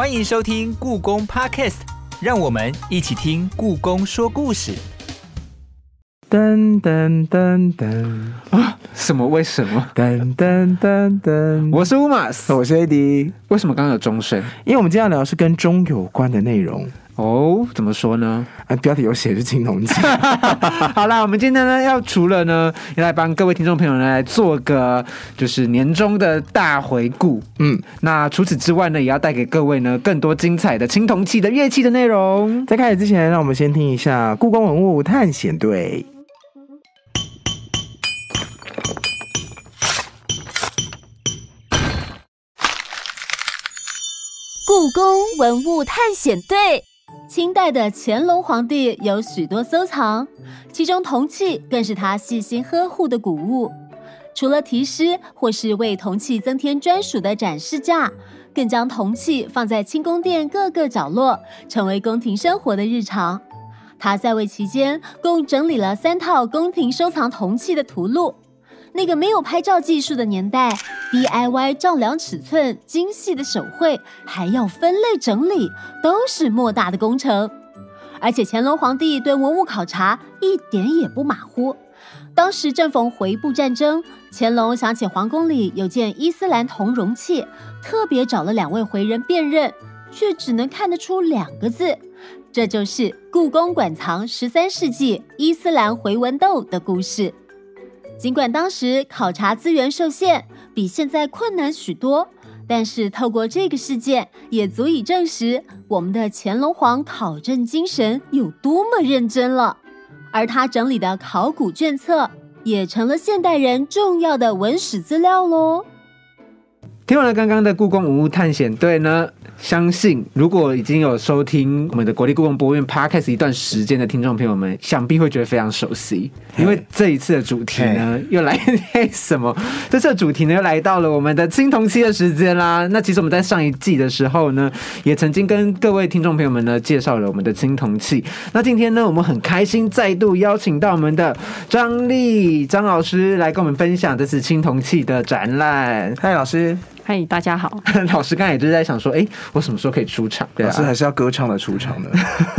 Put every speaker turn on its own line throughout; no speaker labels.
欢迎收听故宫 Podcast，让我们一起听故宫说故事。
噔噔噔噔
啊！什么？为什么？
噔噔噔噔！
我是乌马斯，
我是 AD。
为什么刚刚有钟声？
因为我们今天要聊的是跟钟有关的内容。
哦，怎么说呢？
啊，标题有写是青铜器。
好啦，我们今天呢要除了呢，要来帮各位听众朋友呢来做个就是年终的大回顾。嗯，那除此之外呢，也要带给各位呢更多精彩的青铜器的乐器的内容。
在开始之前，让我们先听一下故宫文物探险队。
故宫文物探险队，清代的乾隆皇帝有许多收藏，其中铜器更是他细心呵护的古物。除了题诗或是为铜器增添专属的展示架，更将铜器放在清宫殿各个角落，成为宫廷生活的日常。他在位期间，共整理了三套宫廷收藏铜器的图录。那个没有拍照技术的年代，DIY 丈量尺寸、精细的手绘，还要分类整理，都是莫大的工程。而且乾隆皇帝对文物考察一点也不马虎。当时正逢回部战争，乾隆想起皇宫里有件伊斯兰铜容器，特别找了两位回人辨认，却只能看得出两个字，这就是故宫馆藏十三世纪伊斯兰回纹豆的故事。尽管当时考察资源受限，比现在困难许多，但是透过这个事件，也足以证实我们的乾隆皇考证精神有多么认真了。而他整理的考古卷册，也成了现代人重要的文史资料喽。
听完了刚刚的故宫文物探险队呢？相信如果已经有收听我们的国立故宫博物院 Podcast 一段时间的听众朋友们，想必会觉得非常熟悉，因为这一次的主题呢，又来 什么？这次的主题呢，又来到了我们的青铜器的时间啦。那其实我们在上一季的时候呢，也曾经跟各位听众朋友们呢介绍了我们的青铜器。那今天呢，我们很开心再度邀请到我们的张丽张老师来跟我们分享这次青铜器的展览。
嗨，老师。
嗨，大家好。
老师刚才也就是在想说，哎，我什么时候可以出场？
老师还是要歌唱的出场的。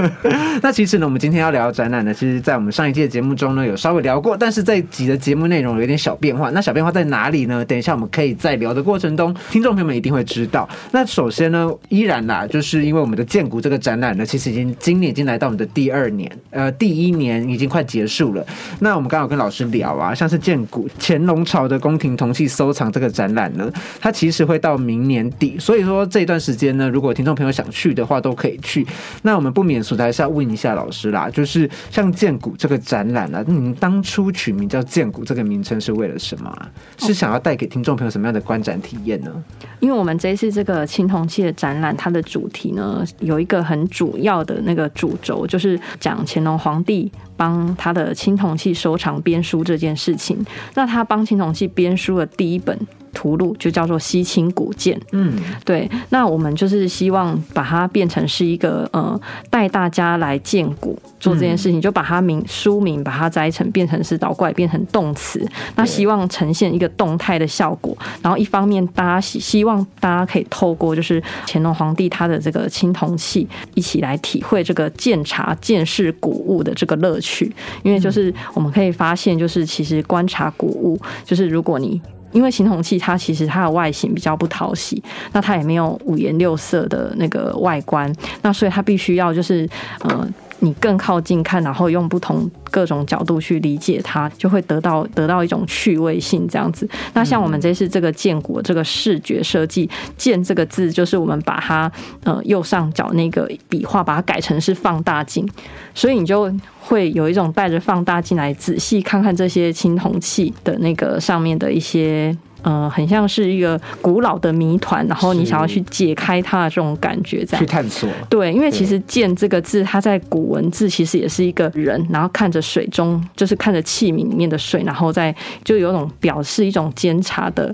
那其实呢，我们今天要聊的展览呢，其实，在我们上一季的节目中呢，有稍微聊过，但是这集的节目内容有点小变化。那小变化在哪里呢？等一下我们可以在聊的过程中，听众朋友们一定会知道。那首先呢，依然啦，就是因为我们的建谷这个展览呢，其实已经今年已经来到我们的第二年，呃，第一年已经快结束了。那我们刚好跟老师聊啊，像是建谷乾隆朝的宫廷铜器收藏这个展览呢，它其实。会到明年底，所以说这段时间呢，如果听众朋友想去的话，都可以去。那我们不免俗的还是要问一下老师啦，就是像建谷这个展览啊，您当初取名叫建谷这个名称是为了什么？是想要带给听众朋友什么样的观展体验呢？
因为我们这次这个青铜器的展览，它的主题呢有一个很主要的那个主轴，就是讲乾隆皇帝帮他的青铜器收藏编书这件事情。那他帮青铜器编书的第一本。图录就叫做西清古鉴，嗯，对，那我们就是希望把它变成是一个呃带大家来建古做这件事情，就把它名书名把它摘成变成是倒过来变成动词，那希望呈现一个动态的效果。然后一方面大家希希望大家可以透过就是乾隆皇帝他的这个青铜器一起来体会这个鉴茶见识古物的这个乐趣，因为就是我们可以发现就是其实观察古物就是如果你因为青铜器它其实它的外形比较不讨喜，那它也没有五颜六色的那个外观，那所以它必须要就是呃。你更靠近看，然后用不同各种角度去理解它，就会得到得到一种趣味性这样子。那像我们这次这个建国这个视觉设计，“建”这个字就是我们把它呃右上角那个笔画把它改成是放大镜，所以你就会有一种带着放大镜来仔细看看这些青铜器的那个上面的一些。呃，很像是一个古老的谜团，然后你想要去解开它的这种感觉，这样
去探索。
对，因为其实“剑”这个字，它在古文字其实也是一个人，然后看着水中，就是看着器皿里面的水，然后再就有种表示一种监察的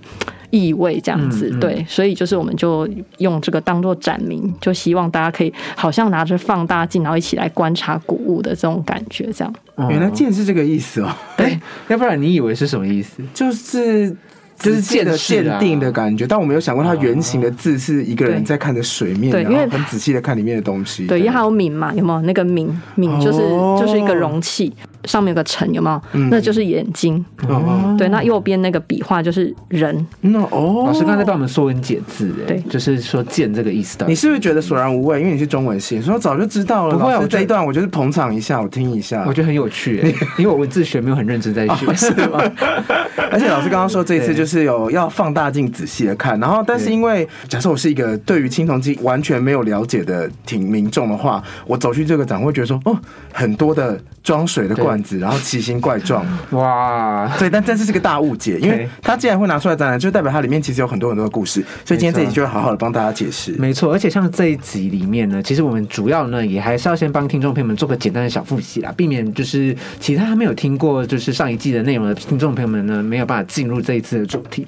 意味，这样子。对，所以就是我们就用这个当做展名，就希望大家可以好像拿着放大镜，然后一起来观察古物的这种感觉，这样。
原来“剑”是这个意思哦。
哎，要不然你以为是什么意思？
就是。就是
见
的
识啊
鉴定的感觉，但我没有想过它圆形的字是一个人在看着水面，然
对因为
后很仔细的看里面的东西。
对，因为它有皿嘛，有没有那个皿？皿就是、
哦
就是一个容器，上面有个城，有没有？
嗯
那就是眼睛。
哦，
对，那右边那个笔画就是人。
那哦，
老师刚才帮我们说文解字，哎
对
就是说“见”这个意思的。
你是不是觉得索然无味？因为你是中文系，说早就知道了。
不会啊我
这一段我就是捧场一下，我听一下。
我觉得很有趣，哎 因为我文字学没有很认真在学，
是吗？而且老师刚刚说这一次就是有要放大镜仔细的看，然后但是因为假设我是一个对于青铜器完全没有了解的挺民众的话，我走去这个展会觉得说哦，很多的装水的罐子，然后奇形怪状。
哇，
对，但但是是个大误解，因为
对
它既然会拿出来展览，就代表它里面其实有很多很多的故事，所以今天这一集就会好好的帮大家解释。
没错，而且像这一集里面呢，其实我们主要呢也还是要先帮听众朋友们做个简单的小复习啦，避免就是其他还没有听过就是上一季的内容的听众朋友们呢没有办法进入这一次的主题。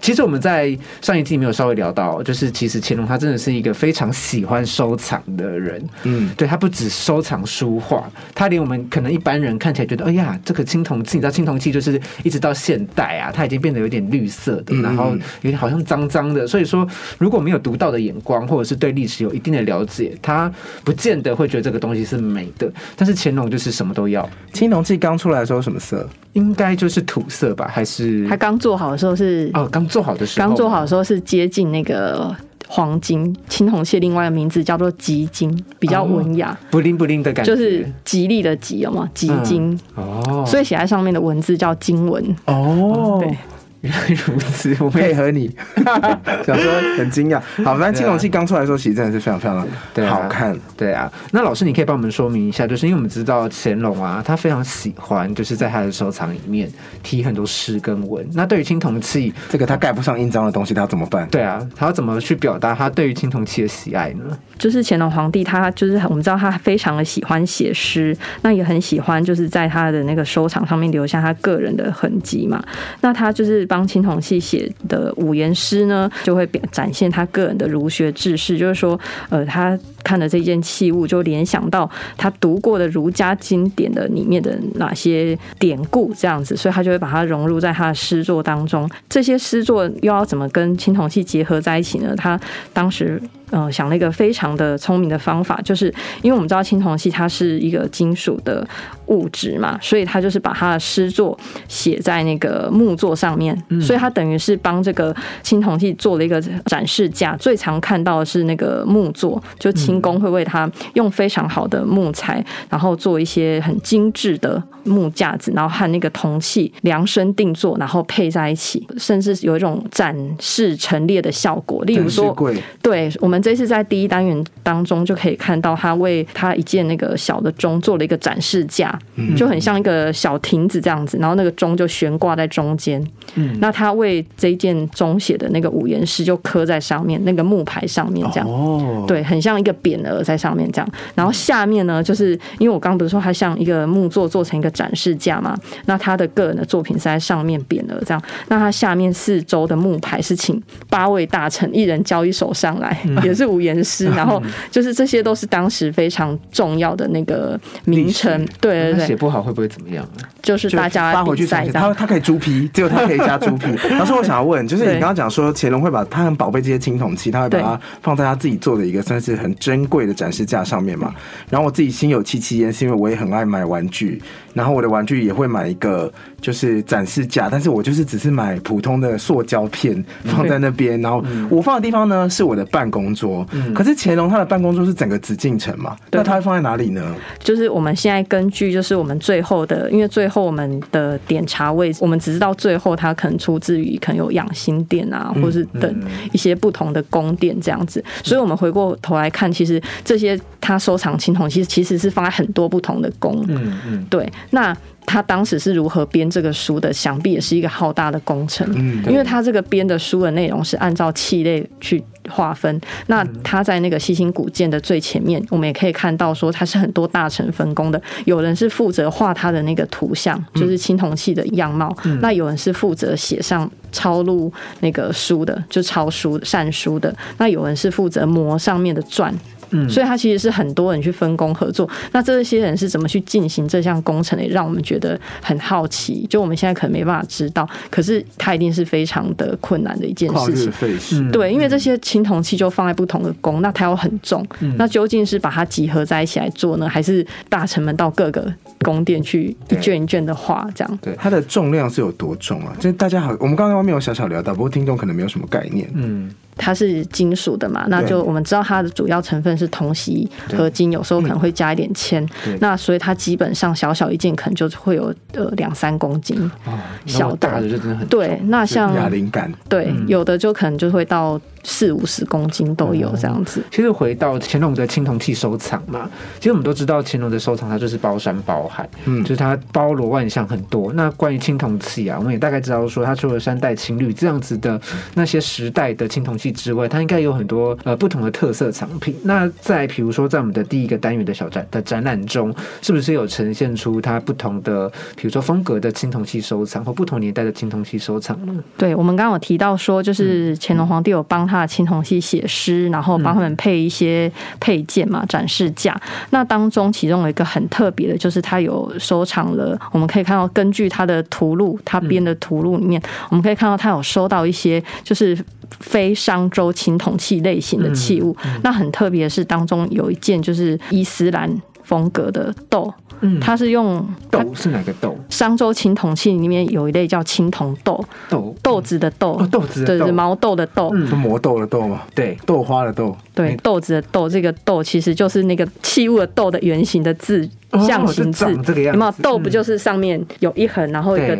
其实我们在上一季没有稍微聊到，就是其实乾隆他真的是一个非常喜欢收藏的人，
嗯，
对他不止收藏书画，他连我们可能一般人看起来觉得，哎呀，这个青铜器，你知道青铜器就是一直到现代啊，它已经变得有点绿色的，
嗯
然后有点好像脏脏的。所以说，如果没有独到的眼光，或者是对历史有一定的了解，他不见得会觉得这个东西是美的。但是乾隆就是什么都要，
青铜器刚出来的时候什么色？
应该就是土色吧，还是
他刚做好的时候是
哦刚做好的时候，
刚做好的时候是接近那个黄金青铜器，另外的名字叫做吉金，比较文雅，
不灵不灵的感觉，
就是吉利的吉，有吗？吉金，
哦，
所以写在上面的文字叫金文。
哦
对，
原来如此，我们
配合你，想说很惊讶。好，反正青铜器刚出来的时候，其实真的是非常非常
对啊
好看。
对啊，那老师，你可以帮我们说明一下，就是因为我们知道乾隆啊，他非常喜欢就是在他的收藏里面提很多诗跟文。那对于青铜器，
这个他盖不上印章的东西，他要怎么办？
对啊，他要怎么去表达他对于青铜器的喜爱呢？
就是乾隆皇帝，他就是我们知道他非常的喜欢写诗，那也很喜欢就是在他的那个收藏上面留下他个人的痕迹嘛。那他就是帮青铜器写的五言诗呢，就会表展现他个人的儒学志士，就是说，呃，他看了这件器物，就联想到他读过的儒家经典的里面的哪些典故，这样子，所以他就会把它融入在他的诗作当中。这些诗作又要怎么跟青铜器结合在一起呢？他当时呃想了一个非常的聪明的方法，就是因为我们知道青铜器它是一个金属的物质嘛，所以他就是把他的诗作写在那个木座上面，所以他等于是帮这个青铜器做了一个展示架。最常看到的是那个木座，就清宫会为它用非常好的木材，然后做一些很精致的木架子，然后和那个铜器量身定做，然后配在一起，甚至有一种展示陈列的效果。例如说，
柜
对我们这次在第一单元当中就可以看到，他为他一件那个小的钟做了一个展示架，就很像一个小亭子这样子，然后那个钟就悬挂在中间。
嗯。
那他为这一件钟写的那个五言诗就刻在上面，那个木牌上面这样。
哦，
对，很像一个匾额在上面这样，然后下面呢，就是因为我刚刚不是说它像一个木座做成一个展示架嘛，那他的个人的作品是在上面匾额这样，那他下面四周的木牌是请八位大臣一人交一手上来，也是五言诗，然后就是这些都是当时非常重要的那个名称，对对对，
写不好会不会怎么样啊？
就是大家
发回去重写他。他可以猪皮，只有他可以加猪皮。老师，我想要问，就是你刚刚讲说乾隆会把他很宝贝这些青铜器，他会把它放在他自己做的一个算是很珍贵的展示架上面嘛。然后我自己心有戚戚焉，是因为我也很爱买玩具，然后我的玩具也会买一个就是展示架，但是我就是只是买普通的塑胶片放在那边，然后我放的地方呢是我的办公桌。可是乾隆他的办公桌是整个紫禁城嘛，那他会放在哪里呢？
就是我们现在根据就是我们最后的，因为最后我们的点查位置，我们只知道最后它可能出自于可能有养心殿啊，或是等一些不同的宫殿这样子。所以我们回过头来看，其实这些他收藏青铜器其实是放在很多不同的宫。
嗯嗯，
对，那他当时是如何编这个书的，想必也是一个浩大的工程。
嗯
因为他这个编的书的内容是按照器类去划分，那他在那个西兴古建的最前面，我们也可以看到说他是很多大臣分工的，有人是负责画他的那个图像，就是青铜器的样貌，那有人是负责写上抄录那个书的，就抄书善书的，那有人是负责磨上面的篆。
嗯
所以它其实是很多人去分工合作。那这些人是怎么去进行这项工程的，也让我们觉得很好奇。就我们现在可能没办法知道，可是它一定是非常的困难的一件事情。
费时，
嗯
对，因为这些青铜器就放在不同的宫，那它又很重，
嗯
那究竟是把它集合在一起来做呢，还是大臣们到各个宫殿去一卷一卷的画这样？
对它的重量是有多重啊？就是大家好，我们刚刚外面有小小聊到，不过听众可能没有什么概念。
嗯，
它是金属的嘛，那就我们知道它的主要成分是铜锡合金，有时候可能会加一点铅，那所以它基本上小小一件可能就会有呃两三公斤。
哦，
小的。
大的就真的很
对，那像
哑铃杆，
对
嗯。
有的就可能就会到四五十公斤都有这样子。
其实回到乾隆的青铜器收藏嘛，其实我们都知道乾隆的收藏它就是包山包海，
嗯
就是它包罗万象很多。那关于青铜器啊，我们也大概知道说，它除了三代青绿这样子的那些时代的青铜器之外，它应该有很多呃不同的特色藏品。那在比如说在我们的第一个单元的小展的展览中，是不是有呈现出它不同的，比如说风格的青铜器收藏或不同年代的青铜器收藏呢？
对，我们刚刚有提到说，就是乾隆皇帝有帮他的青铜器写诗，然后帮他们配一些配件嘛，展示架。那当中其中有一个很特别的，就是他有收藏了，我们可以看到，根据他的图录，他编的图录里面，我们可以看到他有收到一些就是。非商周青铜器类型的器物，那很特别的是，当中有一件就是伊斯兰风格的豆，
嗯。
它是用
豆是哪个豆？
商周青铜器里面有一类叫青铜豆，
豆。
豆子的豆，
哦豆子的
对对，
豆
毛豆的豆，
磨豆的豆吗？
对，
豆花的豆，
对，豆子的豆，这个豆其实就是那个器物的豆的圆形的字
哦
象形字，
这个样子。
有没有？豆不就是上面有一横，然后一个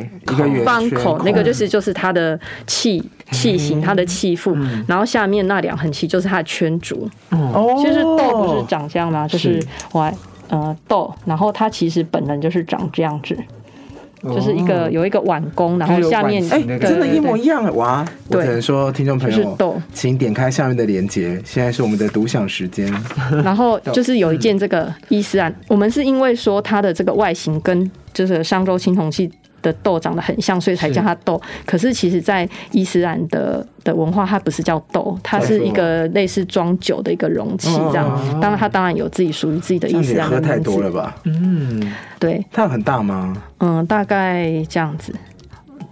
方口，那个就是就是它的器器型，它的器腹，
嗯。
然后下面那两横旗就是它的圈足。
哦，
其实豆不是长这样吗？就是
是。
我还呃豆，然后它其实本人就是长这样子，就是一个
哦
有一个碗弓，然后下面
哎、真的，一模。一样哎！哇，我
对
只能说，听众朋友，
是豆
请点开下面的链接，现在是我们的独享时间。
然后就是有一件这个伊斯兰，我们是因为说它的这个外形跟就是商周青铜器的豆长得很像，所以才叫它豆。可是其实，在伊斯兰的的文化，它不是叫豆，它是一个类似装酒的一个容器这样。
哦
当然，它当然有自己属于自己的
这样子也
伊斯兰
喝太多了。吧？
嗯，
对，
它很大吗？
嗯，大概这样子。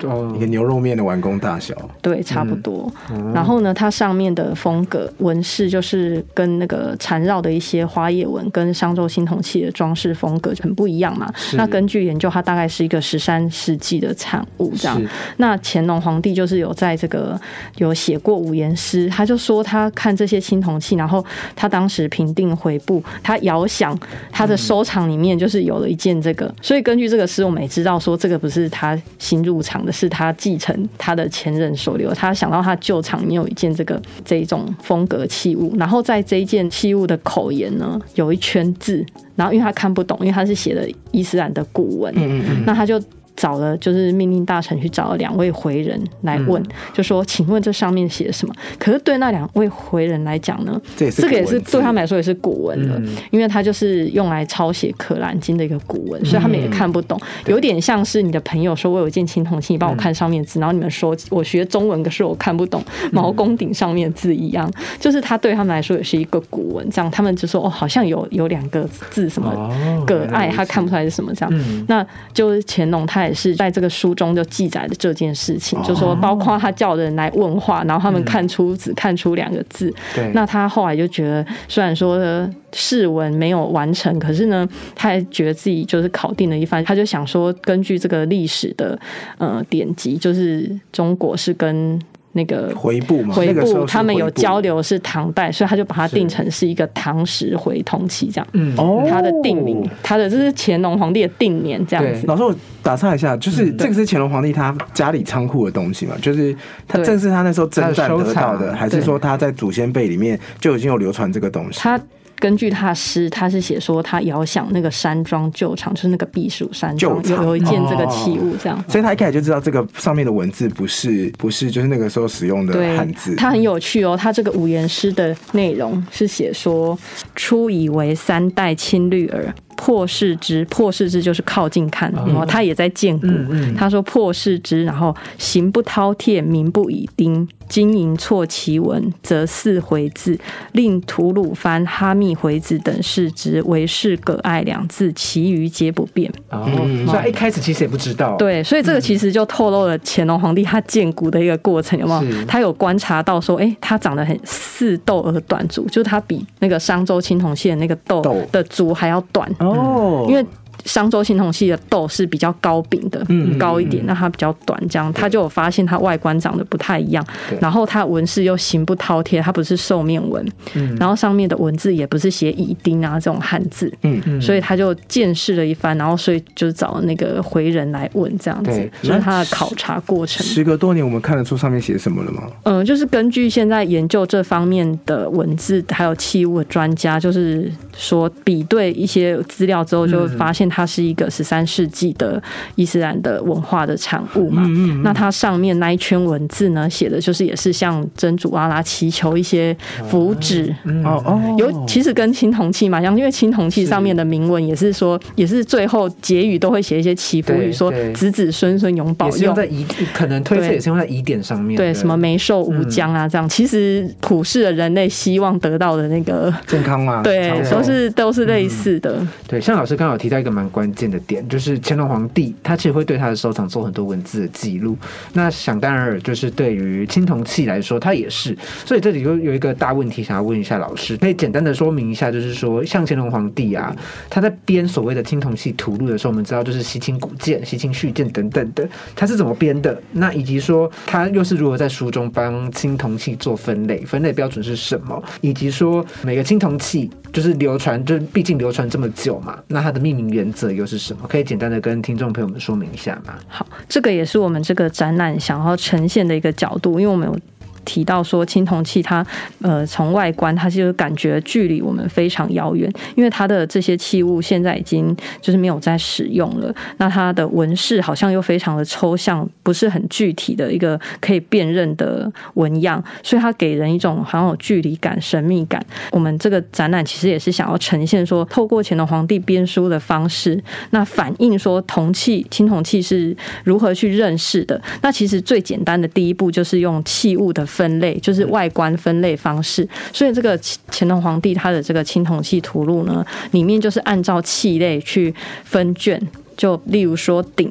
哦
一个牛肉面的完工大小。
对，差不多。嗯然后呢，它上面的风格纹饰就是跟那个缠绕的一些花叶纹，跟商周青铜器的装饰风格很不一样嘛。那根据研究，它大概是一个十三世纪的产物这样。那乾隆皇帝就是有在这个有写过五言诗，他就说他看这些青铜器，然后他当时平定回部，他遥想他的收藏里面就是有了一件这个，所以根据这个诗，我们也知道说这个不是他新入场的，是他继承他的前任所留。他想到他旧厂里有一件这个这一种风格器物，然后在这一件器物的口沿呢有一圈字，然后因为他看不懂，因为他是写的伊斯兰的古文，
嗯嗯
那他就找了，就是命令大臣去找了两位回人来问，就说：“请问这上面写什么？”可是对那两位回人来讲呢，
这
个也是对他们来说也是古文了，
嗯。
因为它就是用来抄写《可兰经》的一个古文，所以他们也看不懂，有点像是你的朋友说：“我有一件青铜器，你帮我看上面的字。”然后你们说：“我学中文，可是我看不懂毛公鼎上面的字一样。”就是他对他们来说也是一个古文，这样他们就说：“哦，好像有有两个字什么
哦
葛爱，他看不出来是什么这样。
嗯。
那就是乾隆，他也是在这个书中就记载了这件事情，就说包括他叫人来问话，然后他们看出只看出两个字。
对，
那他后来就觉得，虽然说呃试文没有完成，可是呢，他还觉得自己就是考定了一番，他就想说，根据这个历史的呃典籍，就是中国是跟那个
回部嘛，
回
那个时候是
部他们有交流是唐代，所以他就把它定成是一个唐时回通器这样。
嗯
哦，
他的定名，他的这是乾隆皇帝的定年这样子。
老师，我打岔一下，就是
嗯
这个是乾隆皇帝他家里仓库的东西嘛？就是他正是他那时候征战得到的，
藏
还是
对
说他在祖先辈里面就已经有流传这个东西？
他根据他的诗，他是写说他遥想那个山庄旧场，就是那个避暑山庄有有一件这个器物这样。
所以他一开始就知道这个上面的文字不是不是就是那个时候使用的汉字，，
他很有趣哦。他这个五言诗的内容是写说：“初以为三代青绿耳，破视之，破视之就是靠近看，然后他也在见骨。
嗯嗯。
他说破视之，然后形不饕餮，名不以丁，金银错其文，则似回字，令吐鲁番、哈密回字等视之，为是葛爱两字，其余皆不变。
哦，
嗯。
所以一开始其实也不知道，，
对，所以这个其实就透露了乾隆皇帝他建骨的一个过程，有没有？他有观察到说，哎、他长得很似豆而短足，就是他比那个商周青铜器的那个豆
豆
的足还要短，
哦，
因为。商周青铜器的豆是比较高柄的，
嗯
高一点，那它比较短，这样他就有发现它外观长得不太一样。
对，
然后它纹饰又形不饕餮，它不是兽面纹，
嗯。
然后上面的文字也不是写乙丁啊这种汉字，
嗯
嗯。
所以他就见识了一番，然后所以就找那个回人来问这样子
对，
这是他的考察过程。
时隔多年，我们看得出上面写什么了吗？
嗯，就是根据现在研究这方面的文字还有器物的专家，就是说比对一些资料之后，就会发现它是一个十三世纪的伊斯兰的文化的产物嘛。嗯。那它上面那一圈文字呢，写的就是也是向真主阿拉祈求一些福祉。
哦哦，
有其实跟青铜器嘛像，因为青铜器上面的铭文也是说，也是最后结语都会写一些祈福语，说子子孙孙永保佑。
是用。在疑，可能推测也是用在疑点上面，
对，什么梅寿无疆啊，这样。其实普世的人类希望得到的那个，
健康嘛，
对都是都是类似的。
对，像老师刚好提到一个蛮关键的点，就是乾隆皇帝他其实会对他的收藏做很多文字的记录。那想当然，就是对于青铜器来说，它也是。所以这里就有一个大问题想要问一下老师，可以简单的说明一下，就是说像乾隆皇帝啊，他在编所谓的青铜器图录的时候，我们知道就是西清古鉴、西清续鉴等等的，他是怎么编的？那以及说他又是如何在书中帮青铜器做分类，分类标准是什么？以及说每个青铜器就是流传，就毕竟流传这么久嘛，那它的命名原则又是什么？可以简单的跟听众朋友们说明一下吗？
好，这个也是我们这个展览想要呈现的一个角度，因为我们有。提到说青铜器它，呃，从外观它就感觉距离我们非常遥远，因为它的这些器物现在已经就是没有在使用了。那它的纹饰好像又非常的抽象，不是很具体的一个可以辨认的纹样，所以它给人一种好像有距离感、神秘感。我们这个展览其实也是想要呈现说，透过乾隆皇帝编书的方式，那反映说铜器、青铜器是如何去认识的。那其实最简单的第一步就是用器物的分类，就是外观分类方式。所以这个乾隆皇帝他的这个青铜器图录呢，里面就是按照器类去分卷，就例如说鼎，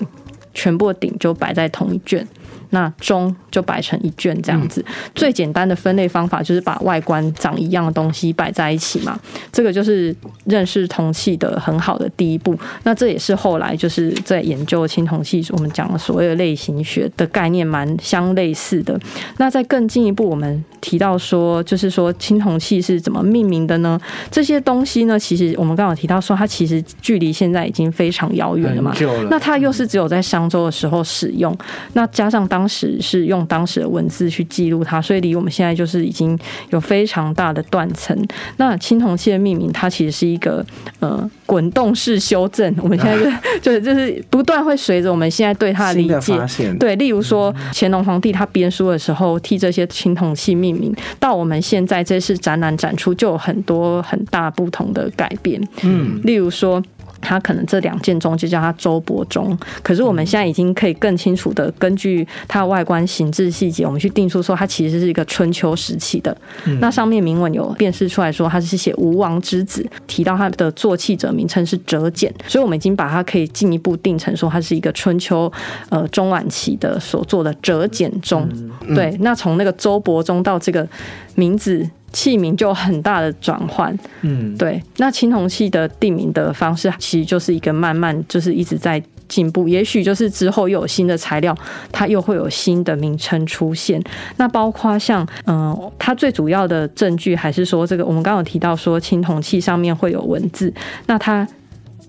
全部的鼎就摆在同一卷。那中就摆成一卷这样子，最简单的分类方法就是把外观长一样的东西摆在一起嘛，这个就是认识铜器的很好的第一步。那这也是后来就是在研究青铜器，我们讲的所谓的类型学的概念蛮相类似的。那在更进一步，我们提到说，就是说青铜器是怎么命名的呢？这些东西呢，其实我们刚刚提到说，它其实距离现在已经非常遥远了嘛那它又是只有在商周的时候使用，那加上当时是用当时的文字去记录它，所以离我们现在就是已经有非常大的断层。那青铜器的命名，它其实是一个呃滚动式修正，我们现在就就是就是不断会随着我们现在对它的理解，对，例如说乾隆皇帝他编书的时候替这些青铜器命名，到我们现在这次展览展出就有很多很大不同的改变。
嗯，
例如说。他可能这两件钟就叫它周伯钟，可是我们现在已经可以更清楚的根据它的外观形制细节，我们去定出说它其实是一个春秋时期的。那上面铭文有辨识出来说它是写吴王之子，提到它的作器者名称是折简，所以我们已经把它可以进一步定成说它是一个春秋呃中晚期的所做的折简钟。对，那从那个周伯钟到这个名字。器皿就很大的转换，
嗯，
对，那青铜器的定名的方式，其实就是一个慢慢就是一直在进步。也许就是之后又有新的材料，它又会有新的名称出现。那包括像嗯、呃它最主要的证据还是说，这个我们刚刚有提到说青铜器上面会有文字，那它。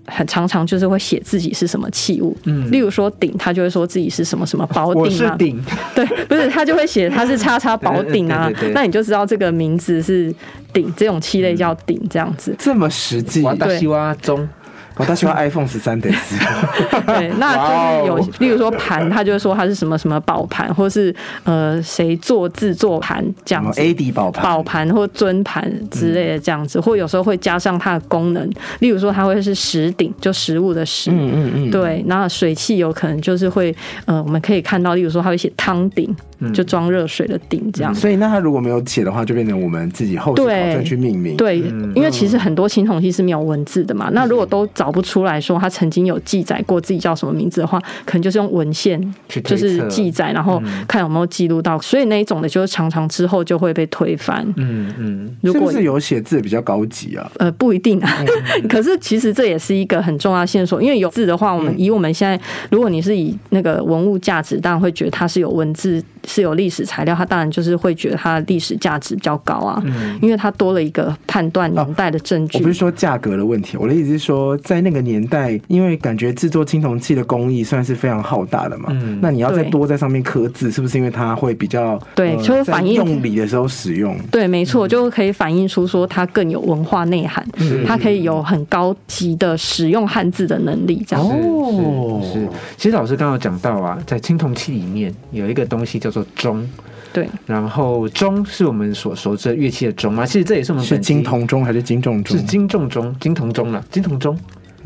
很常常就是会写自己是什么器物，
嗯。
例如说鼎，他就会说自己是什么什么宝鼎啊，
是鼎，
对，不是他就会写他是叉叉宝鼎啊。
对对对对，
那你就知道这个名字是鼎，这种器类叫鼎这样子。
这么实际，
瓦达西哇中，
哦，他喜欢 iPhone 十三得是，
对，那就是有例如说盘，他就会说它是什么什么宝盘，或是呃谁做制作盘这样子。
AD 宝盘，
宝盘或尊盘之类的这样子，或有时候会加上它的功能，例如说它会是石鼎，就食物的食，
嗯嗯嗯，
对，那水器有可能就是会，呃，我们可以看到，例如说它会写汤鼎，就装热水的鼎这样。
所以那他如果没有写的话，就变成我们自己后期考
对
证去命名。，
对，因为其实很多青铜器是没有文字的嘛，那如果都找不出来说他曾经有记载过自己叫什么名字的话，可能就是用文献就是记载，然后看有没有记录到，所以那一种的，就是常常之后就会被推翻。
嗯嗯，
如果
是有写字比较高级啊？
呃，不一定啊。可是其实这也是一个很重要的线索，因为有字的话，我们以我们现在，如果你是以那个文物价值，当然会觉得它是有文字、是有历史材料，他当然就是会觉得它的历史价值比较高啊，因为它多了一个判断年代的证据
我不。是说价格的问题，我的意思是说，在那个年代，因为感觉制作青铜器的工艺算是非常浩大的嘛，
嗯
那你要再多在上面刻字，是不是因为它会比较
对
呃
就会反映
用礼的时候使用？
对，没错，就可以反映出说它更有文化内涵，它可以有很高级的使用汉字的能力，这样。
哦
是是。其实老师刚刚有讲到啊，在青铜器里面有一个东西叫做钟，
对，
然后钟是我们所熟知的乐器的钟嘛，其实这也是我们
是金铜钟还是金重钟？
是？金重钟，金铜钟了，金铜钟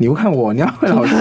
你不看我，你要问老师。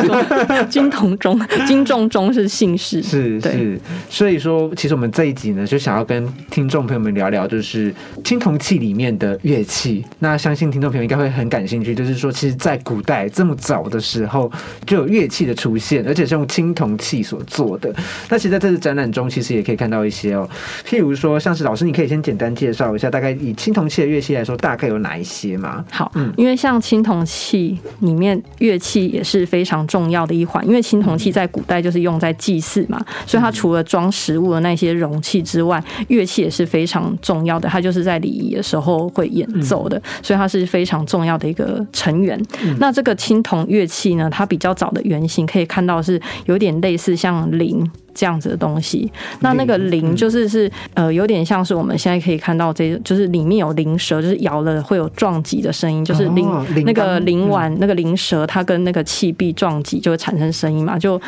金铜钟、金钟钟是姓氏，
是是，所以说其实我们这一集呢，就想要跟听众朋友们聊聊，就是。青铜器里面的乐器。那相信听众朋友应该会很感兴趣，就是。说，其实，在古代这么早的时候就有乐器的出现，而且是。用青铜器所做的。那其实在这次展览中，其实也可以看到一些哦，譬如说，像是。老师，你可以先简单介绍一下，大概以青铜器的乐器来说，大概有哪一些吗？
好
嗯，
因为像青铜器里面乐器也是非常重要的一环，因为青铜器在古代就是用在祭祀嘛，所以它除了装食物的那些容器之外，乐器也是非常重要的，它就是在礼仪的时候会演奏的，所以它是非常重要的一个成员。那这个青铜乐器呢，它比较早的原型可以看到是有点类似像铃。这样子的东西，那那个铃就是是呃有点像是我们现在可以看到这，就是里面有铃蛇，就是摇了会有撞击的声音，就是铃、那个
铛
铃丸、那个铃蛇，它跟那个器壁撞击就会产生声音嘛，就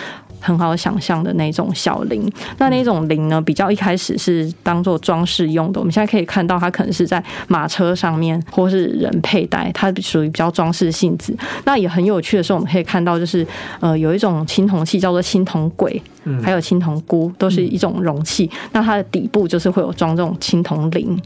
很好想象的那种小铃。那那种铃呢，比较一开始是当做装饰用的，我们现在可以看到它可能是在马车上面或是人佩戴，它属于比较装饰性质。那也很有趣的是，我们可以看到就是呃有一种青铜器叫做青铜簋，还有青铜箍，都是一种容器。那它的底部就是会有装这种青铜铃，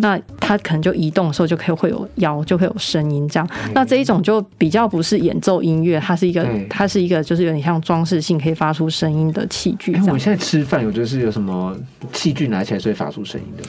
那它可能就移动的时候就可以会有摇，就会有声音这样。那这一种就比较不是演奏音乐，它是一个它是一个就是有点像装饰性可以发出声音的器具
我。现在吃饭有就是有什么 器具拿起来是会发出声音的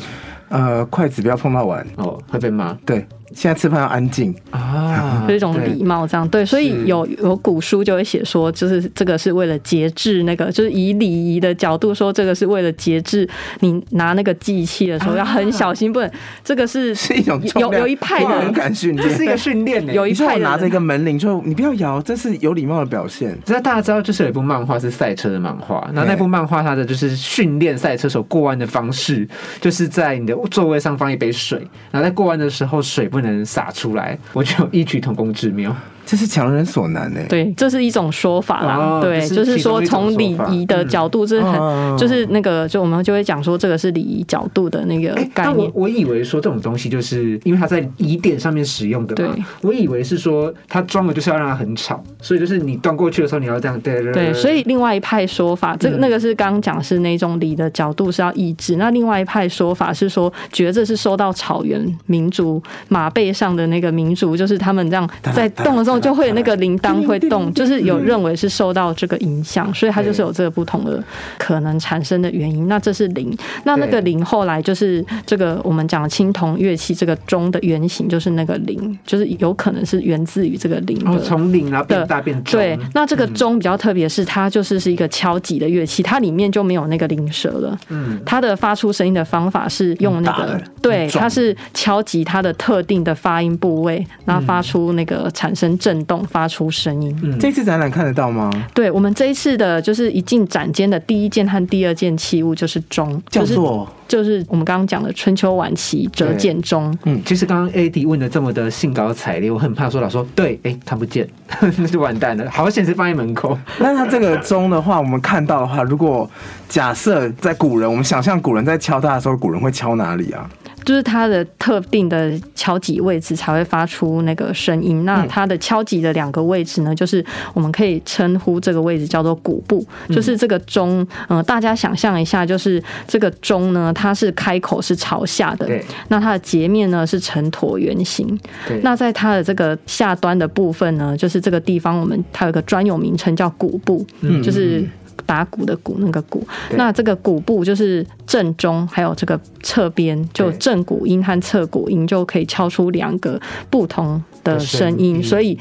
呃，筷子不要碰到碗。
哦，会被骂
对，现在吃饭要安静。
啊
就是一种礼貌，这样对，所以有有古书就会写说，就是这个是为了节制那个，就是以礼仪的角度说，这个是为了节制你拿那个祭器的时候要很小心，不能这个是
是一种
有有一派
哇很
的
敢训练，
这 是一个训练呢。
有一派
拿着一个门铃，就你不要摇，这是有礼貌的表现。
那大家知道，就是有一部漫画是赛车的漫画，那那部漫画它的就是训练赛车手过弯的方式，就是在你的座位上放一杯水，然后在过弯的时候水不能洒出来，我就有异曲同工之妙。
这是强人所难呢、
对，这是一种说法啦。
哦
对，就是说从礼仪的角度，这是很、
哦
就是那个，就我们就会讲说，这个是礼仪角度的那个
哎，但我
概念。
我以为说这种东西就是因为它在疑点上面使用的嘛
对，
我以为是说它装的就是要让它很吵，所以就是你端过去的时候你要这样对对
对，所以另外一派说法，这那个是刚刚讲是那种礼的角度是要抑制，那另外一派说法是说，觉得这是受到草原民族马背上的那个民族，就是他们这样在动的时候就会有那个铃铛会动，就是有认为是受到这个影响，所以它就是有这个不同的可能产生的原因。那这是铃，那那个铃后来就是这个我们讲的青铜乐器这个钟的原型就是那个铃，就是有可能是源自于这个铃
然后
的。
从铃然后变大变中，
对，那这个钟比较特别，是它就是是一个敲击的乐器，它里面就没有那个铃舌了。
嗯，
它的发出声音的方法是用那个对，它是敲击它的特定的发音部位，然后发出那个产生震动，发出声音。
嗯
这次展览看得到吗？
对我们这一次的，就是一进展间的第一件和第二件器物就是钟，就是
叫做
就是我们刚刚讲的春秋晚期折剑钟。
嗯，其实刚刚 AD 问的这么的兴高采烈，我很怕说老师说对，哎，看不见，那就完蛋了。好险是放在门口。
那它这个钟的话，我们看到的话，如果假设在古人，我们想象古人在敲它的时候，古人会敲哪里啊？
就是它的特定的敲击位置才会发出那个声音。那它的敲击的两个位置呢，就是我们可以称呼这个位置叫做鼓部，就是这个钟。嗯，大家想象一下，就是这个钟呢，它是开口是朝下的，那它的截面呢是呈椭圆形。那在它的这个下端的部分呢，就是这个地方，我们它有个专有名称叫鼓部，就是。打鼓的鼓，那个鼓，那这个鼓部就是正中，还有这个侧边，就正鼓音和侧鼓音就可以敲出两个不同的声音，所以。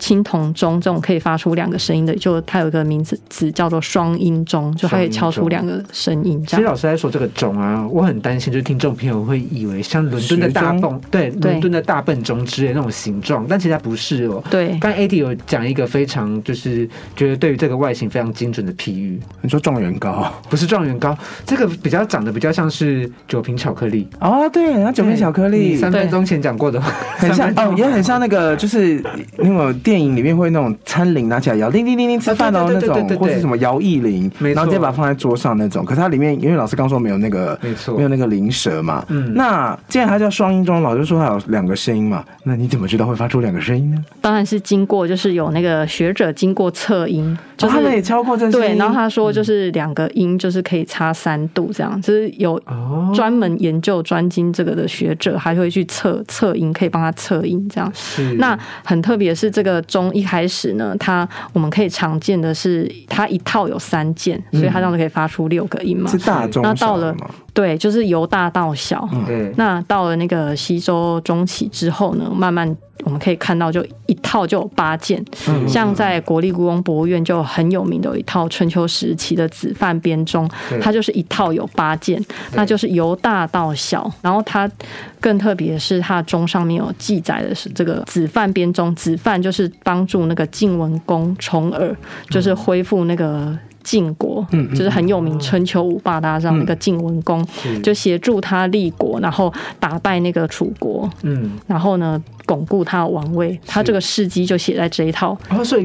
青铜钟这种可以发出两个声音的，就它有一个名字词叫做双音钟，就它可以敲出两个声音。
其实老师在说这个钟啊，我很担心，就是听众朋友会以为像伦敦的大泵，对，伦敦的大笨钟之类那种形状，但其实它不是哦。
对，
刚 AD 有讲一个非常就是觉得对于这个外形非常精准的譬喻。
你说状元糕？
不是状元糕，这个比较长得比较像是酒瓶巧克力。
哦，对，那酒瓶巧克力。
三分钟前讲过的，
很像哦，也很像那个就是那种。电影里面会那种餐铃拿起来摇，叮叮叮叮吃饭哦那种，或是什么摇一铃，然后直接把它放在桌上那种。可是它里面，因为老师刚说没有那个，
没错，
没有那个灵蛇嘛。嗯，那既然它叫双音钟，老师说它有两个声音嘛，那你怎么知道会发出两个声音呢？
当然是经过，就是有那个学者经过测音，就
他们也敲过这
对，然后他说就是两个音就是可以差三度这样，就是有专门研究专精这个的学者还会去测测音，可以帮他测音这样。
是，
那很特别是这个钟一开始。呢，它我们可以常见的是，它一套有三件，所以它这样子可以发出六个音嘛。
是大钟
那到了对，就是由大到小。
对。
那到了那个西周中期之后呢，慢慢。我们可以看到，就一套就有八件，像在国立故宫博物院就很有名的有一套春秋时期的紫范编钟，它就是一套有八件，那就是由大到小。然后它更特别的是，它的钟上面有记载的是这个子范编钟，子范就是帮助那个晋文公重耳，就是恢复那个。晋国，嗯，就是很有名，春秋五霸大上那个晋文公，就协助他立国，然后打败那个楚国，嗯，然后呢，巩固他的王位。他这个事迹就写在这一套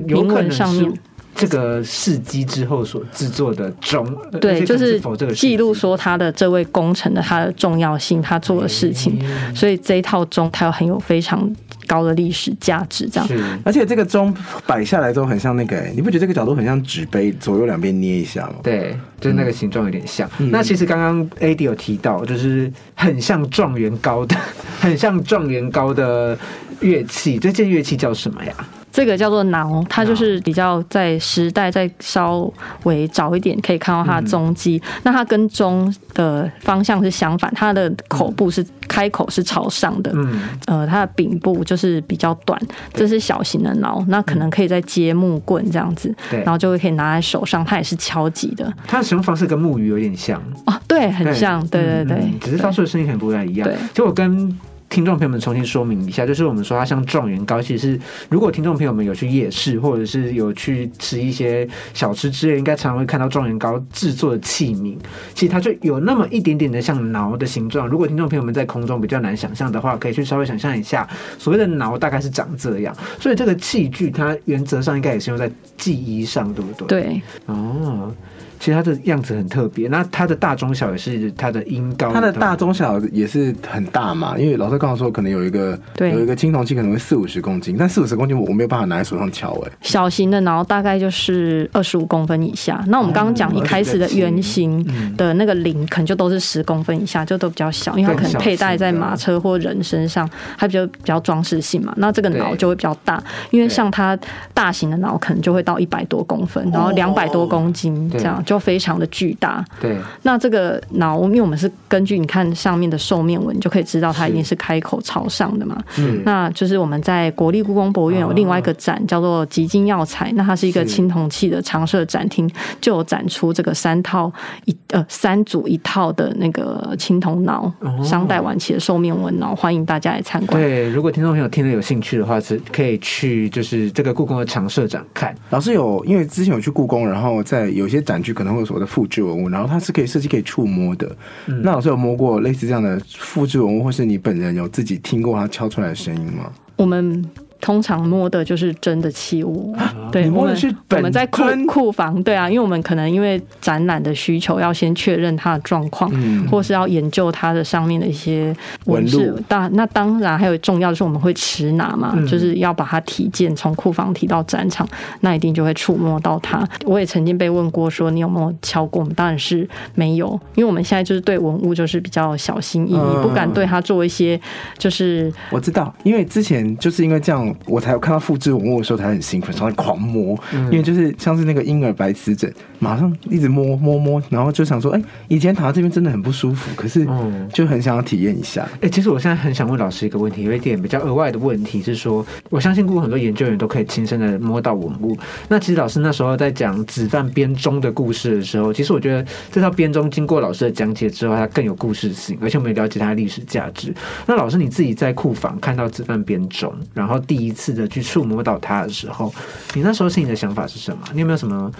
铭文上面。
这个事迹之后所制作的钟，
对，就是记录说他的这位功臣的他的重要性，他做的事情。所以这一套钟，它有很有非常。高的历史价值，这样。
而且这个钟摆下来之后，很像那个，你不觉得这个角度很像纸杯，左右两边捏一下吗？
对，就是那个形状有点像。那其实刚刚 AD 有提到，就是很像状元糕的，很像状元糕的乐器。这件乐器叫什么呀？
这个叫做挠，它就是比较在时代再稍微早一点，可以看到它的踪迹。那它跟钟的方向是相反，它的口部是开口是朝上的，嗯，呃，它的柄部就是比较短，这是小型的挠，那可能可以在接木棍这样子，
对，
然后就会可以拿在手上，它也是敲击的。
它的使用方式跟木鱼有点像。
哦，对，很像，对对对，
只是发出的声音可能不太一样。
对，
就我跟。听众朋友们，重新说明一下，就是我们说它像状元糕，其实如果听众朋友们有去夜市，或者是有去吃一些小吃之类，应该常常会看到状元糕制作的器皿，其实它就有那么一点点的像挠的形状。如果听众朋友们在空中比较难想象的话，可以去稍微想象一下，所谓的挠大概是长这样。所以这个器具它原则上应该也是用在记忆上，对不对？
对，
哦。其实它的样子很特别，那它的大中小也是它的音高，
它的大中小也是很大嘛。因为老师刚刚说可能有一个有一个青铜器可能会四五十公斤，但四五十公斤我我没有办法拿在手上敲哎。
小型的然后大概就是二十五公分以下。那我们刚刚讲一开始的圆形的那个铃，可能就都是十公分以下，就都比较小，因为它可能佩戴在马车或人身上，它比较比较装饰性嘛。那这个脑就会比较大，因为像它大型的脑可能就会到一百多公分，然后两百多公斤这样。就非常的巨大，
对。
那这个脑，因为我们是根据你看上面的兽面纹，就可以知道它一定是开口朝上的嘛。嗯。那就是我们在国立故宫博物院有另外一个展，叫做“极金药材”，那它是一个青铜器的常设展厅，就有展出这个三套一呃三组一套的那个青铜脑，商代晚期的兽面纹脑，欢迎大家来参观。
对，如果听众朋友听了有兴趣的话，是可以去就是这个故宫的常设展看。
老师有因为之前有去故宫，然后在有些展具。可能会有所谓的复制文物，然后它是可以设计可以触摸的。那老师有摸过类似这样的复制文物，或是你本人有自己听过它敲出来的声音吗？
我们通常摸的就是真的器物，对，
摸
我们
的是本
我们在库库房，对啊，因为我们可能因为展览的需求，要先确认它的状况，
嗯。
或是要研究它的上面的一些文
纹
饰。
路。
当那当然还有重要的是我们会持拿嘛，
嗯。
就是要把它提件从库房提到展场，那一定就会触摸到它。我也曾经被问过说你有没有敲过，我们当然是没有，因为我们现在就是对文物就是比较小心翼翼，
嗯。
不敢对它做一些就是
我知道，因为之前就是因为这样，我才有看到复制文物的时候才很兴奋，然后狂摸，因为就是像是那个婴儿白瓷枕，马上一直摸摸摸，然后就想说，哎、以前躺在这边真的很不舒服，可是
嗯
就很想要体验一下。
哎、其实我现在很想问老师一个问题，有一点比较额外的问题是说，我相信过很多研究员都可以亲身的摸到文物。那其实老师那时候在讲子范编钟的故事的时候，其实我觉得这套编钟经过老师的讲解之后，它更有故事性，而且我们也了解它的历史价值。那老师你自己在库房看到子范编钟，然后第一一次的去触摸到它的时候，你那时候心里的想法是什么？你有没有什么？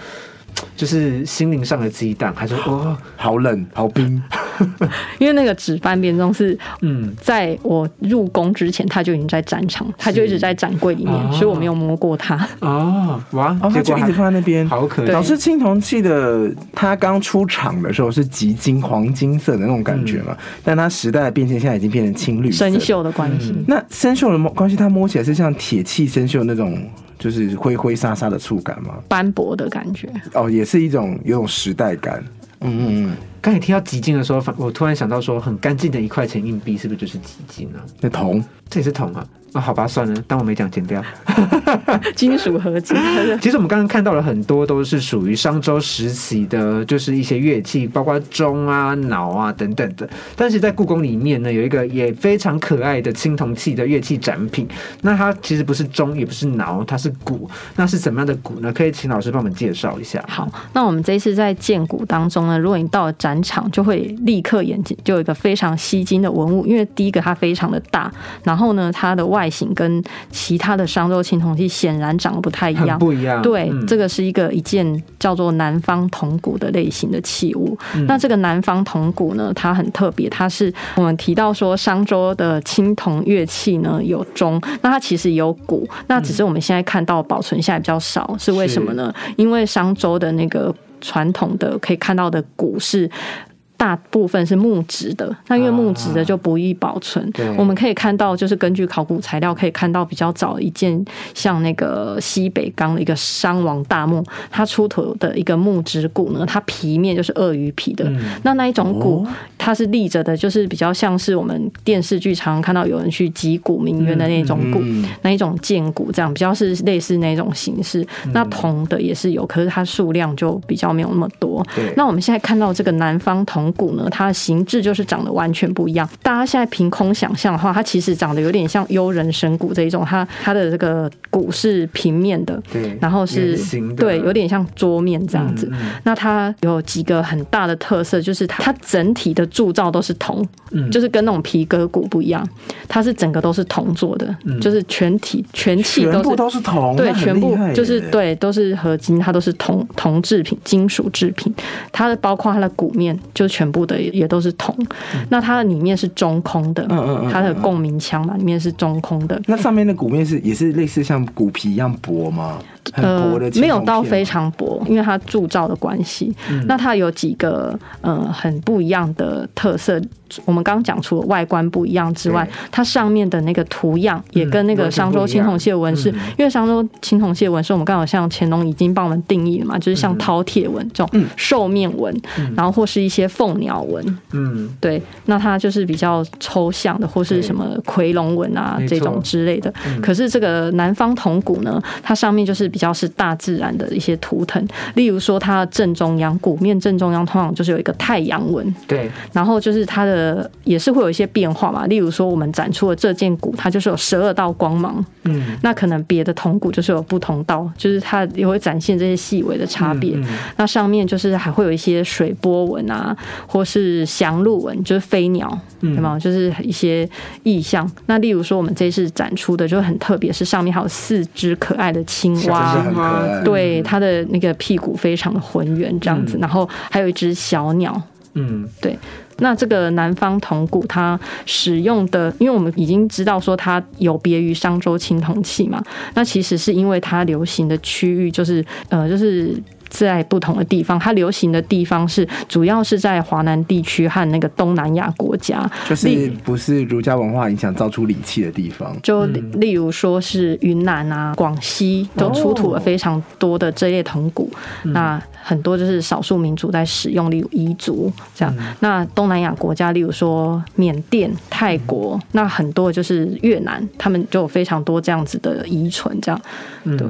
就是心灵上的激荡，还说哦，
好冷，好冰，
因为那个纸帆编钟是
嗯，
在我入宫之前，它就已经在展场，它就一直在展柜里面，
哦
所以我没有摸过它。
哦，哇，结果
一直放在那边。
好可爱。
老师青铜器的，它刚出厂的时候是极金黄金色的那种感觉嘛，但它时代的变迁，现在已经变成青绿色。
生。锈的关系，
那生锈的关系，它摸起来是像铁器生锈那种，就是灰灰沙沙的触感吗？
斑驳的感觉。
哦，也是一种有种时代感。嗯嗯嗯，
刚才提到极金的时候，我突然想到说，很干净的一块钱硬币是不是就是极金啊？
那铜
这也是铜啊？啊，好吧，算了，当我没讲，剪掉。
金属合金，
其实我们刚刚看到了很多都是属于商周时期的，就是一些乐器，包括钟啊、铙啊等等的。但是在故宫里面呢，有一个也非常可爱的青铜器的乐器展品。那它其实不是钟，也不是铙，它是鼓。那是怎么样的鼓呢？可以请老师帮我们介绍一下。
好，那我们这一次在建鼓当中呢，如果你到了展场，就会立刻眼睛就有一个非常吸睛的文物，因为第一个它非常的大，然后呢，它的外形跟其他的商周青铜器显然长得不太一样。
不一样，
对，
嗯
这个是一个一件叫做南方铜鼓的类型的器物。
嗯
那这个南方铜鼓呢，它很特别，它是我们提到说商周的青铜乐器呢有钟，那它其实也有鼓，那只是我们现在看到保存下来比较少，是为什么呢？因为商周的那个传统的可以看到的鼓是。大部分是木质的，那因为木质的就不易保存。
对
我们可以看到，就是根据考古材料可以看到比较早一件像那个西北冈的一个商王大墓，它出土的一个木质骨呢，它皮面就是鳄鱼皮的。那那一种骨，它是立着的，就是比较像是我们电视剧常常看到有人去击鼓鸣冤的那种骨，
嗯
那一种剑骨，这样比较是类似那种形式。那铜的也是有，可是它数量就比较没有那么多。那我们现在看到这个南方铜鼓呢，它的形制就是长得完全不一样。大家现在凭空想象的话，它其实长得有点像幽人神鼓这一种，它它的这个骨是平面的，
对，
然后是
形
对，有点像桌面这样子。
嗯嗯
那它有几个很大的特色，就是它它整体的铸造都是铜，
嗯
就是跟那种皮革骨不一样，它是整个都是铜做的，就是全体全器都是
全部都是铜，
对，全部就是对，都是合金，它都是铜铜制品、金属制品。它的包括它的骨面，就全部的也都是铜。那它的里面是中空的，
嗯嗯嗯
它的共鸣腔嘛，里面是中空的。
那上面的鼓面是也是类似像鼓皮一样薄吗？
呃没有到非。常薄，因为它铸造的关系。
嗯。
那它有几个呃很不一样的特色。我们刚刚讲除了外观不一样之外，它上面的那个图样也跟那个商周青铜器的纹是，
嗯。
因为商周青铜器的纹是，我们刚好像乾隆已经帮我们定义了嘛，就是
嗯。
像饕餮纹这种兽面纹，然后或是一些凤鸟纹，
嗯，
对，那它就是比较抽象的，或是什么夔龙纹啊这种之类的。可是这个南方铜鼓呢，它上面就是比较是大自然的一些图腾，例如说它的正中央鼓面正中央通常就是有一个太阳纹，
对，
然后就是它的也是会有一些变化嘛。例如说我们展出的这件鼓，它就是有十二道光芒，
嗯，
那可能别的铜鼓就是有不同道，就是它也会展现这些细微的差别。
嗯
那上面就是还会有一些水波纹啊，或是翔鹿纹，就是飞鸟，
嗯
对吗？就是一些意象。那例如说，我们这次展出的就很特别，是上面还有四只可爱的青蛙，对，它的那个屁股非常的浑圆这样子，
嗯。
然后还有一只小鸟。
嗯。对。
那这个南方铜鼓它使用的，因为我们已经知道说它有别于商周青铜器嘛，那其实是因为它流行的区域就是呃就是。在不同的地方，它流行的地方是主要是在华南地区和那个东南亚国家，
就是不是儒家文化影响造出礼器的地方。
就例例如说是云南啊、广西都出土了非常多的这类铜鼓，那很多就是少数民族在使用，例如彝族这样。那东南亚国家，例如说缅甸、泰国，那很多就是越南，他们就有非常多这样子的遗存，这样。
嗯，
对。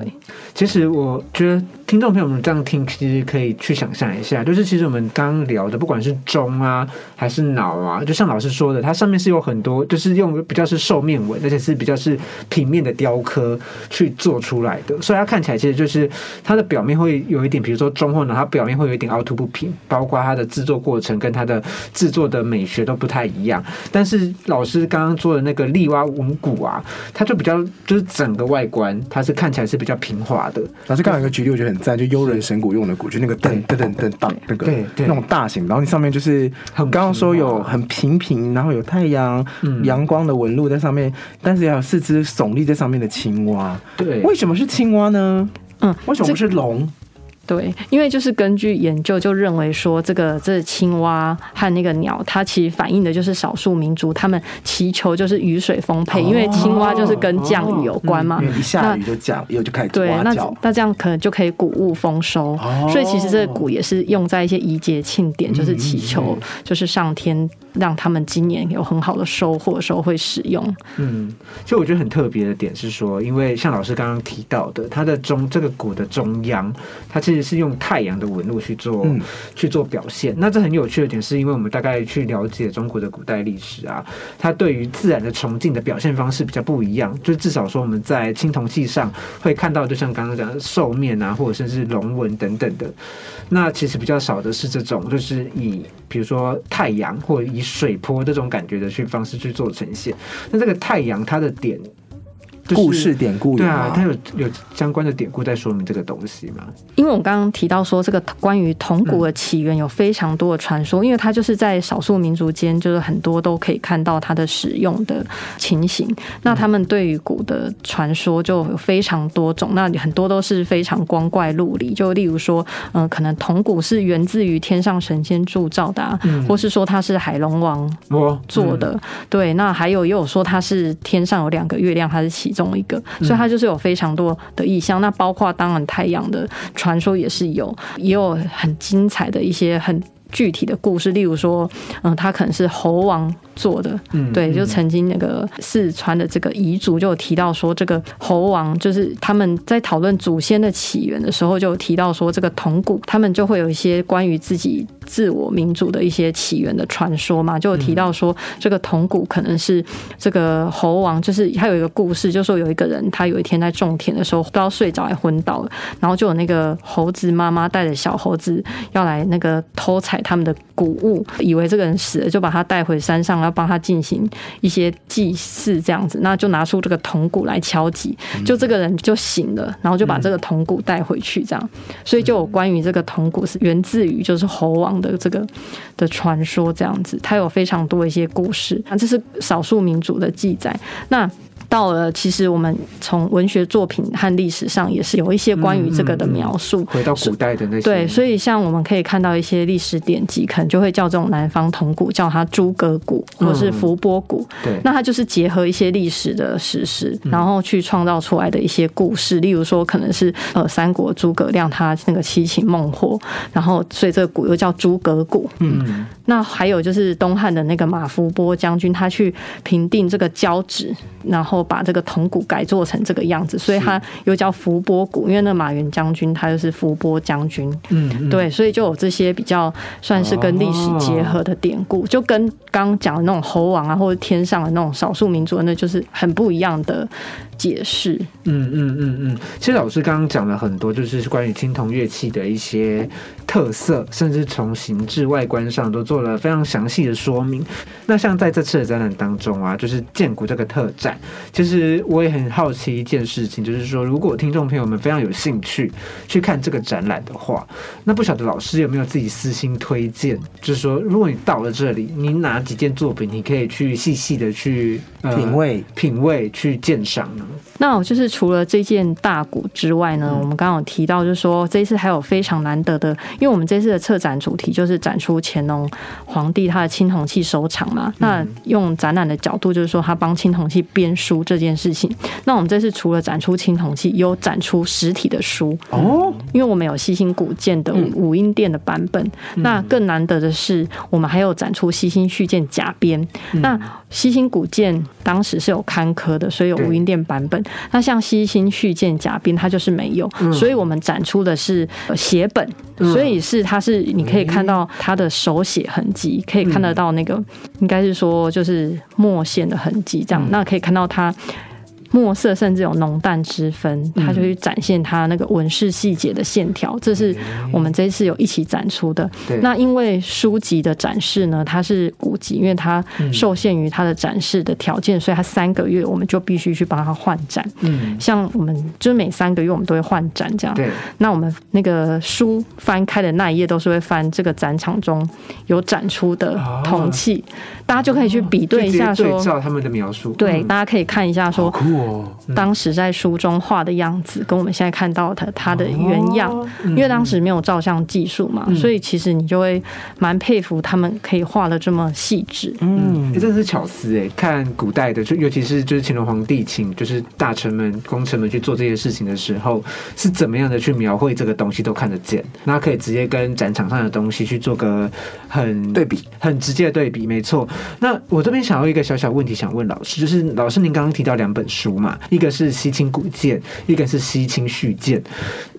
其实我觉得听众朋友们这样听，其实可以去想象一下，就是其实我们刚刚聊的，不管是钟啊还是脑啊，就像老师说的，它上面是有很多，就是用比较是兽面纹，而且是比较是平面的雕刻去做出来的，所以它看起来其实就是它的表面会有一点，比如说钟或脑，它表面会有一点凹凸不平，包括它的制作过程跟它的制作的美学都不太一样。但是老师刚刚做的那个立蛙文骨啊，它就比较就是整个外观，它是看起来是比较平滑的，
老师刚刚有一个举例，我觉得很赞，就悠人神鼓用的鼓，就那个噔噔噔噔当那个
对对
那种大型，然后你上面就是刚刚说有很平平，然后有太阳
嗯
阳光的纹路在上面，但是也有四只耸立在上面的青蛙。
对，
为什么是青蛙呢？
嗯，
为什么不是龙？
对，因为就是根据研究就认为说，这个这青蛙和那个鸟，它其实反映的就是少数民族他们祈求就是雨水丰沛，因为青蛙就是跟降雨有关嘛。
一下雨就降，又就开始
对，那。那这样可能就可以谷物丰收，
哦
所以其实这个谷也是用在一些仪节庆典，就是祈
嗯
求，就是上天让他们今年有很好的收获的时候会使用。
嗯，其实我觉得很特别的点是说，因为像老师刚刚提到的，它的中这个鼓的中央，它其实是用太阳的纹路去做、
嗯
去做表现。那这很有趣的点，是因为我们大概去了解中国的古代历史啊，它对于自然的崇敬的表现方式比较不一样。就至少说我们在青铜器上会看到，就像刚刚讲的兽面啊，或者甚至龙纹等等的。那其实比较少的是这种，就是以比如说太阳或者以水波这种感觉的去方式去做呈现。那这个太阳它的点、就是
故事典故有
对啊，它？有有相关的典故在说明这个东西吗？
因为我刚刚提到说，这个关于铜鼓的起源有非常多的传说，因为它就是在少数民族间，就是很多都可以看到它的使用的情形。那他们对于鼓的传说就有非常多种，那很多都是非常光怪陆离。就例如说，嗯、可能铜鼓是源自于天上神仙铸造的、啊，或是说它是海龙王做的。对，那还有也有说它是天上有两个月亮，它是其中一个，所以它就是有非常多的意象。那包括当然太阳的传说也是有，也有很精彩的一些很。具体的故事，例如说，嗯，他可能是猴王做的，
嗯
对，就曾经那个四川的这个彝族就有提到说，这个猴王就是他们在讨论祖先的起源的时候，就有提到说，这个铜鼓他们就会有一些关于自己自我民主的一些起源的传说嘛，就有提到说，这个铜鼓可能是这个猴王，就是他有一个故事，就说有一个人他有一天在种田的时候不知道睡着还昏倒了，然后就有那个猴子妈妈带着小猴子要来那个偷采他们的谷物，以为这个人死了，就把他带回山上，要帮他进行一些祭祀这样子，那就拿出这个铜鼓来敲击，就这个人就醒了，然后就把这个铜鼓带回去，这样，所以就有关于这个铜鼓是源自于就是猴王的这个的传说这样子，它有非常多一些故事，啊这是少数民族的记载，那。到了，其实我们从文学作品和历史上也是有一些关于这个的描述。
回到古代的那些，
对，所以像我们可以看到一些历史典籍，可能就会叫这种南方铜鼓，叫它诸葛鼓或是伏波鼓。
对
那它就是结合一些历史的史实，然后去创造出来的一些故事。例如说，可能是呃三国诸葛亮他那个七擒孟获，然后所以这个鼓又叫诸葛鼓。
嗯，
那还有就是东汉的那个马伏波将军，他去平定这个交趾，然后把这个铜鼓改做成这个样子，所以它又叫伏波鼓，因为那马援将军他就是伏波将军。
嗯嗯，
对，所以就有这些比较算是跟历史结合的典故，就跟刚刚讲的那种猴王啊，或者天上的那种少数民族，那就是很不一样的解释。
嗯嗯嗯嗯，其实老师刚刚讲了很多，就是关于青铜乐器的一些特色，甚至从形制、外观上都做了非常详细的说明。那像在这次的展览当中啊，就是建鼓这个特展，其实我也很好奇一件事情，就是说，如果听众朋友们非常有兴趣去看这个展览的话，那不晓得老师有没有自己私心推荐？就是说，如果你到了这里，你哪几件作品你可以去细细的去、呃、
品味
品味去鉴赏呢？
那我就是除了这件大鼓之外呢，我们刚刚有提到，就是说这一次还有非常难得的，因为我们这次的策展主题就是展出乾隆皇帝他的青铜器收藏嘛。那用展览的角度，就是说他帮青铜器编书这件事情。那我们这次除了展出青铜器，有展出实体的书哦，因为我们有西兴古建的五音殿的版本。那更难得的是，我们还有展出西兴续建甲编。那西兴古剑当时是有刊刻的，所以有五音殿版本。那像西兴续剑甲兵，它就是没有，所以我们展出的是写本，所以是它是你可以看到它的手写痕迹，可以看得到那个应该是说就是墨线的痕迹，这样。那可以看到它。墨色甚至有浓淡之分，它就去展现它那个纹饰细节的线条，这是我们这一次有一起展出的。那因为书籍的展示呢，它是古籍，因为它受限于它的展示的条件，所以它三个月我们就必须去帮它换展。嗯，像我们就是每三个月我们都会换展这样。
对，
那我们那个书翻开的那一页都是会翻这个展场中有展出的铜器，大家就可以去比对一下，说
照他们的描述。
对，大家可以看一下说。
哦，
当时在书中画的样子，跟我们现在看到的它的原样，因为当时没有照相技术嘛，所以其实你就会蛮佩服他们可以画的这么细致。
嗯，这真是巧思哎！看古代的，就尤其是就是乾隆皇帝请就是大臣们、功臣们去做这些事情的时候，是怎么样的去描绘这个东西都看得见，那可以直接跟展场上的东西去做个很
对比、
很直接的对比。没错。那我这边想要一个小小问题想问老师，就是老师您刚刚提到两本书。嘛，一个是西清古鉴，一个是西清续鉴。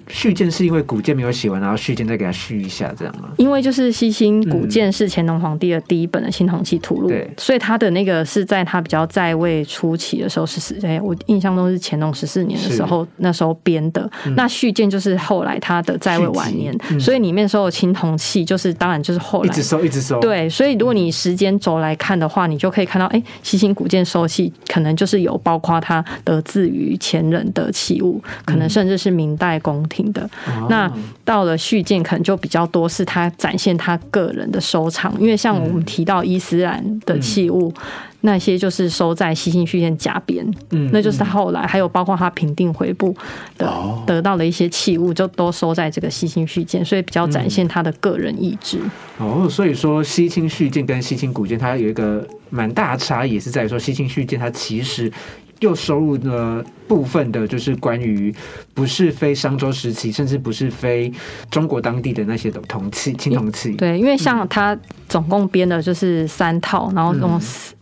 续鉴是因为古鉴没有写完，然后续鉴再给他续一下，这样吗？
因为就是西清古鉴是乾隆皇帝的第一本的青铜器图录，
对，
所以他的那个是在他比较在位初期的时候是，哎，我印象中是乾隆十四年的时候那时候编的。那续鉴就是后来他的在位晚年，所以里面所有青铜器就是当然就是后来
一直收一直收。
对，所以如果你时间轴来看的话，你就可以看到，哎，西清古鉴收器可能就是有包括他。得自于前人的器物，可能甚至是明代宫廷的。那到了续建，可能就比较多是他展现他个人的收藏。因为像我们提到伊斯兰的器物，那些就是收在西兴续建甲边，嗯，那就是他后来还有包括他平定回部的得到的一些器物，就都收在这个西兴续建，所以比较展现他的个人意志。
哦，所以说西清续建跟西清古建，它有一个蛮大的差异，是在于说西清续建它其实。又收入了部分的，就是关于不是非商周时期，甚至不是非中国当地的那些的铜器、青铜器。
对，因为像他总共编的就是三套，然后用。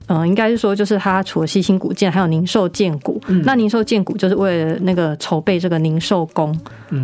嗯，应该是说，就是他除了西兴古建，还有宁寿建古。那宁寿建古就是为了那个筹备这个宁寿宫。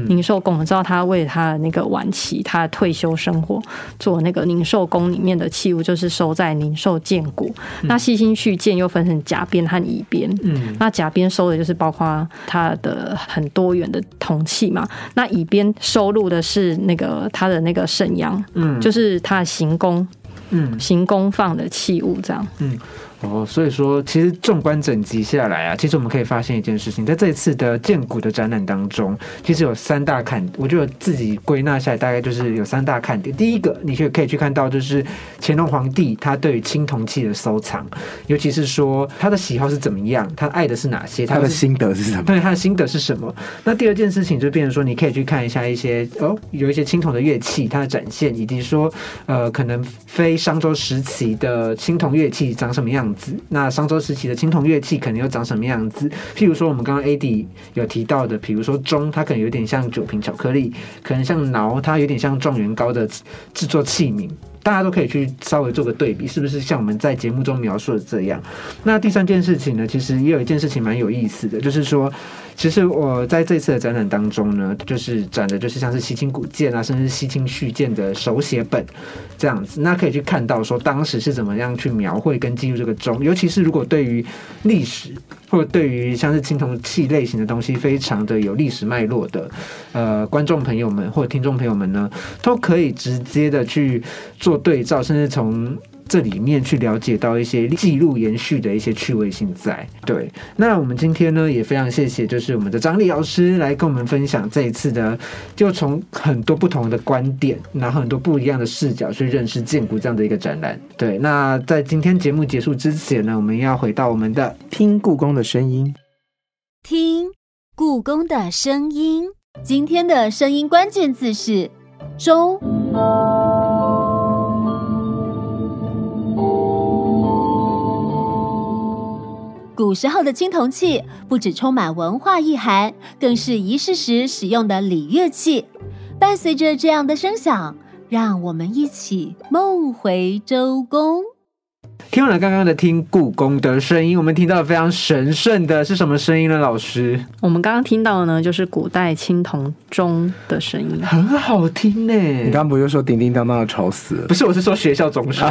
宁寿宫，我知道他为他的那个晚期，他的退休生活做那个宁寿宫里面的器物，就是收在宁寿建古。那西兴续建又分成甲边和乙边。嗯，那甲边收的就是包括他的很多元的铜器嘛。那乙边收录的是那个他的那个沈阳，嗯，就是他的行宫。嗯，行宫放的器物这样。嗯。
哦，所以说，其实纵观整集下来啊，其实我们可以发现一件事情，在这一次的建古的展览当中，其实有三大看，我觉得自己归纳下来，大概就是有三大看点。第一个，你可可以去看到，就是乾隆皇帝他对于青铜器的收藏，尤其是说他的喜好是怎么样，他爱的是哪些，
他的心得是什么？
对，他的心得是什么？那第二件事情就变成说，你可以去看一下一些哦，有一些青铜的乐器，它的展现，以及说呃，可能非商周时期的青铜乐器长什么样。那商周时期的青铜乐器可能又长什么样子？譬如说，我们刚刚 AD 有提到的，比如说钟，它可能有点像酒瓶巧克力；可能像挠，它有点像状元糕的制作器皿。大家都可以去稍微做个对比，是不是像我们在节目中描述的这样？那第三件事情呢，其实也有一件事情蛮有意思的，就是说，其实我在这次的展览当中呢，就是展的就是像是西清古鉴啊，甚至西清续鉴的手写本这样子，那可以去看到说当时是怎么样去描绘跟记录这个钟，尤其是如果对于历史。或者对于像是青铜器类型的东西，非常的有历史脉络的，呃，观众朋友们或者听众朋友们呢，都可以直接的去做对照，甚至从这里面去了解到一些记录延续的一些趣味性在。对，那我们今天呢也非常谢谢，就是我们的张丽老师来跟我们分享这一次的，就从很多不同的观点，然后很多不一样的视角去认识建谷这样的一个展览。对，那在今天节目结束之前呢，我们要回到我们的
听故宫的声音，
听故宫的声音。今天的声音关键字是“周”。古时候的青铜器不只充满文化意涵，更是仪式时使用的礼乐器。伴随着这样的声响，让我们一起梦回周公。
听完了刚刚的听故宫的声音，我们听到非常神圣的是什么声音呢？老师，
我们刚刚听到的呢，就是古代青铜钟的声音，
很好听呢。
你刚刚不就说叮叮当当的吵死了？
不是，我是说学校钟声，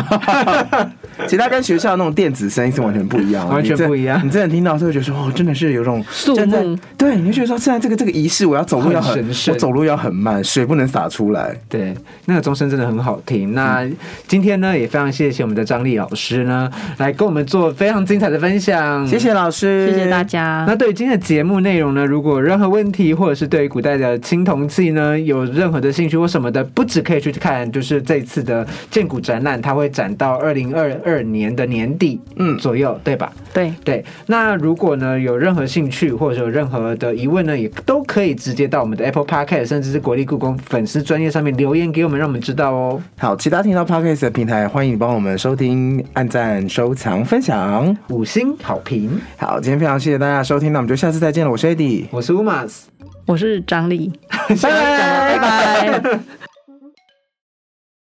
其实它跟学校那种电子声音是完全不一样，
完全不一样。
你真的听到就会觉得说，哦，真的是有种
肃穆。
对，你就觉得说，现在这个这个仪式，我要走路要
很，
我走路要很慢，水不能洒出来。
对，那个钟声真的很好听。那今天呢，也非常谢谢我们的张丽老师呢，来跟我们做非常精彩的分享，
谢谢老师，
谢谢大家。
那对于今天的节目内容呢，如果有任何问题，或者是对于古代的青铜器呢有任何的兴趣或什么的，不只可以去看，就是这一次的建古展览，它会展到二零二二年的年底，嗯左右，对吧？
对
对。那如果呢有任何兴趣或者有任何的疑问呢，也都可以直接到我们的 Apple Podcast，甚至是国立故宫粉丝专业上面留言给我们，让我们知道哦。
好，其他听到 Podcast 的平台，欢迎帮我们收听、按赞、收藏。分享
五星好评，
好，今天非常谢谢大家收听，那我们就下次再见了。我是 Eddie，
我是 Umas，
我是张丽，
拜拜拜拜。